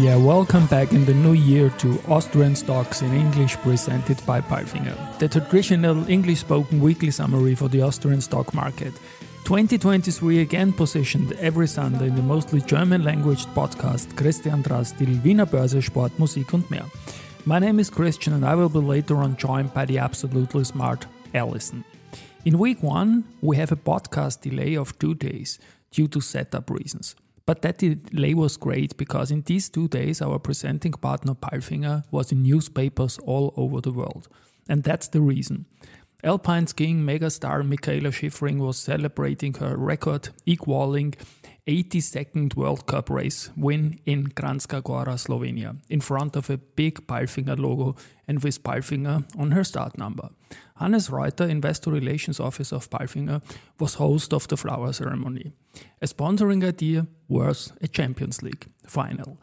Yeah, welcome back in the new year to Austrian Stocks in English presented by Palfinger, the traditional English spoken weekly summary for the Austrian stock market. 2023 again positioned every Sunday in the mostly German language podcast Christian Drastil, Wiener Börse, Sport, Musik und mehr. My name is Christian and I will be later on joined by the absolutely smart Alison. In week one, we have a podcast delay of two days due to setup reasons. But that delay was great because in these two days, our presenting partner Palfinger was in newspapers all over the world. And that's the reason. Alpine skiing megastar Mikaela Shiffrin was celebrating her record equaling 82nd World Cup race win in Kranjska Gora, Slovenia, in front of a big Palfinger logo and with Palfinger on her start number. Hannes Roither, Investor Relations Officer of Palfinger, was host of the flower ceremony. A sponsoring idea was a Champions League final.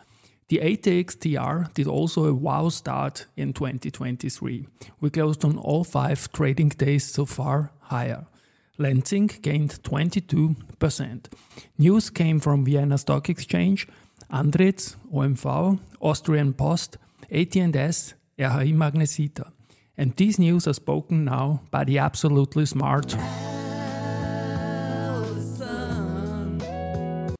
The ATX TR did also a wow start in 2023. We closed on all five trading days so far higher. Lenzing gained 22%. News came from Vienna Stock Exchange, Andritz, OMV, Austrian Post, AT&S, RHI Magnesita. And these news are spoken now by the absolutely smart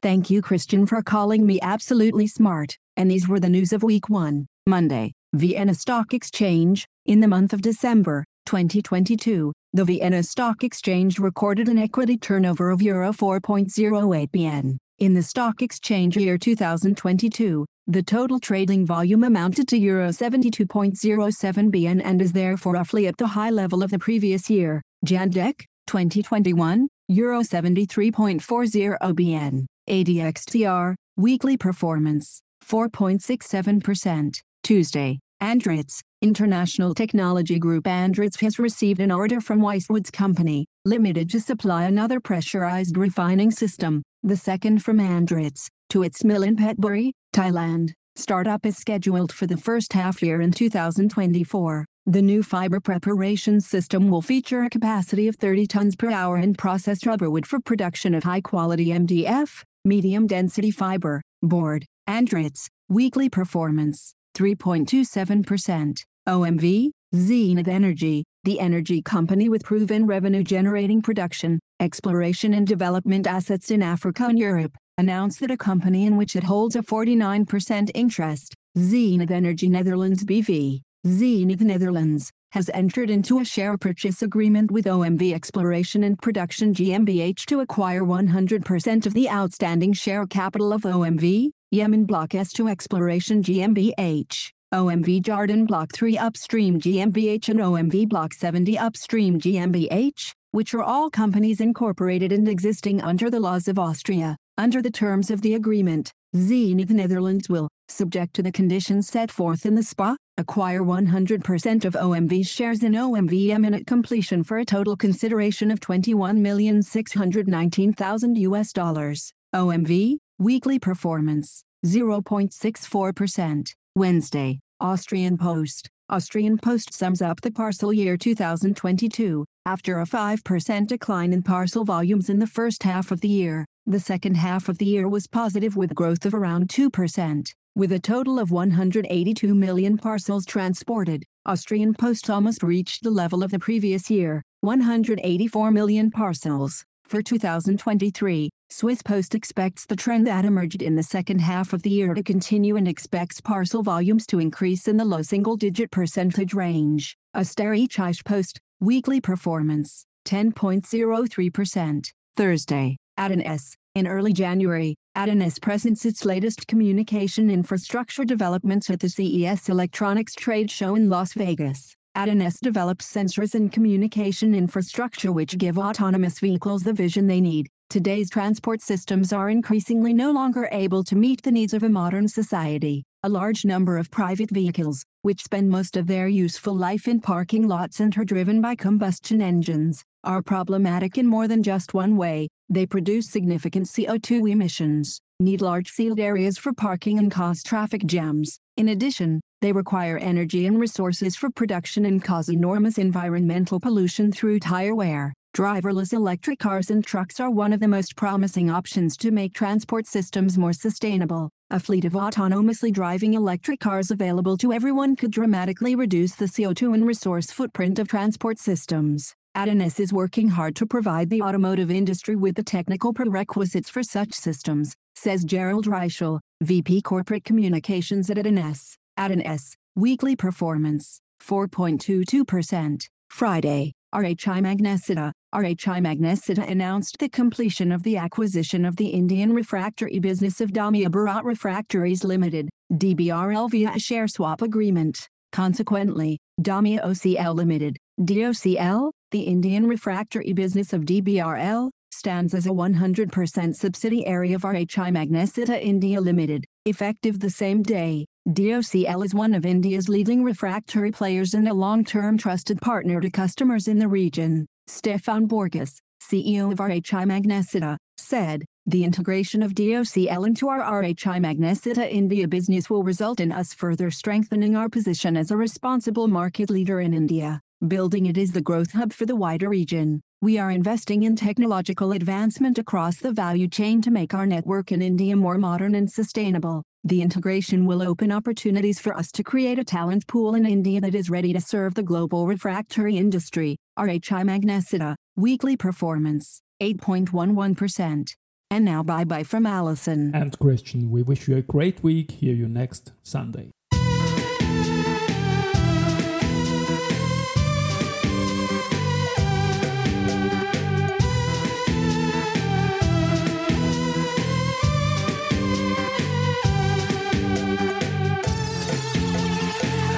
Thank you, Christian, for calling me absolutely smart. And these were the news of week one, Monday. Vienna Stock Exchange, in the month of December 2022, the Vienna Stock Exchange recorded an equity turnover of Euro 4.08 bn. In the stock exchange year 2022, the total trading volume amounted to Euro 72.07 bn and is therefore roughly at the high level of the previous year. Jandek, 2021, Euro 73.40 billion. ATX TR, weekly performance, 4.67%. Tuesday, Andritz, International Technology Group Andritz has received an order from Weisswoods Company, Limited to supply another pressurized refining system, the second from Andritz, to its mill in Phetchaburi, Thailand. Startup is scheduled for the first half year in 2024. The new fiber preparation system will feature a capacity of 30 tons per hour and process rubber wood for production of high-quality MDF, medium-density fiber, board, Andritz, weekly performance, 3.27%. OMV, Zenith Energy, the energy company with proven revenue-generating production, exploration and development assets in Africa and Europe, announced that a company in which it holds a 49% interest, Zenith Energy Netherlands BV, Zenith Netherlands, has entered into a share purchase agreement with OMV Exploration and Production GmbH to acquire 100% of the outstanding share capital of OMV, Yemen Block S2 Exploration GmbH. OMV Jordan Block 3 Upstream GmbH and OMV Block 70 Upstream GmbH, which are all companies incorporated and existing under the laws of Austria. Under the terms of the agreement, Zenith Netherlands will, subject to the conditions set forth in the SPA, acquire 100% of OMV's shares in OMV Yemen at completion for a total consideration of 21,619,000 US dollars. OMV, weekly performance, 0.64%. Wednesday, Austrian Post. Austrian Post sums up the parcel year 2022. After a 5% decline in parcel volumes in the first half of the year, the second half of the year was positive with growth of around 2%. With a total of 182 million parcels transported, Austrian Post almost reached the level of the previous year, 184 million parcels. For 2023, Swiss Post expects the trend that emerged in the second half of the year to continue and expects parcel volumes to increase in the low single-digit percentage range. Österreichische Post, weekly performance, 10.03%. Thursday, AT&S. In early January, AT&S presents its latest communication infrastructure developments at the CES Electronics Trade Show in Las Vegas. AT&S develops sensors and communication infrastructure which give autonomous vehicles the vision they need. Today's transport systems are increasingly no longer able to meet the needs of a modern society. A large number of private vehicles, which spend most of their useful life in parking lots and are driven by combustion engines, are problematic in more than just one way. They produce significant CO2 emissions, need large sealed areas for parking and cause traffic jams. In addition, they require energy and resources for production and cause enormous environmental pollution through tire wear. Driverless electric cars and trucks are one of the most promising options to make transport systems more sustainable. A fleet of autonomously driving electric cars available to everyone could dramatically reduce the CO2 and resource footprint of transport systems. AT&S is working hard to provide the automotive industry with the technical prerequisites for such systems, says Gerald Reischl, VP Corporate Communications at AT&S. AT&S, weekly performance, 4.22%. Friday, RHI Magnesita. RHI Magnesita announced the completion of the acquisition of the Indian refractory business of Dalmia Bharat Refractories Limited, DBRL via a share swap agreement. Consequently, Dalmia OCL Limited, DOCL, the Indian refractory business of DBRL, stands as a 100% subsidiary of RHI Magnesita India Limited, effective the same day. DOCL is one of India's leading refractory players and a long-term trusted partner to customers in the region. Stefan Borgas, CEO of RHI Magnesita, said, the integration of DOCL into our RHI Magnesita India business will result in us further strengthening our position as a responsible market leader in India. Building it is the growth hub for the wider region. We are investing in technological advancement across the value chain to make our network in India more modern and sustainable. The integration will open opportunities for us to create a talent pool in India that is ready to serve the global refractory industry. RHI Magnesita, weekly performance, 8.11%. And now bye bye from Allison. And Christian, we wish you a great week. Hear you next Sunday.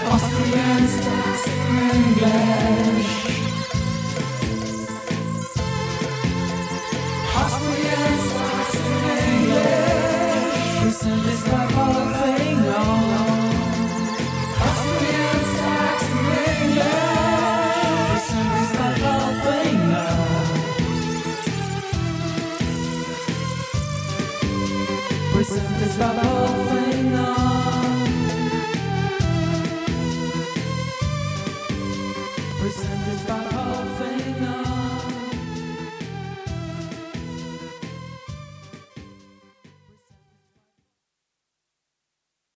Austrians, English.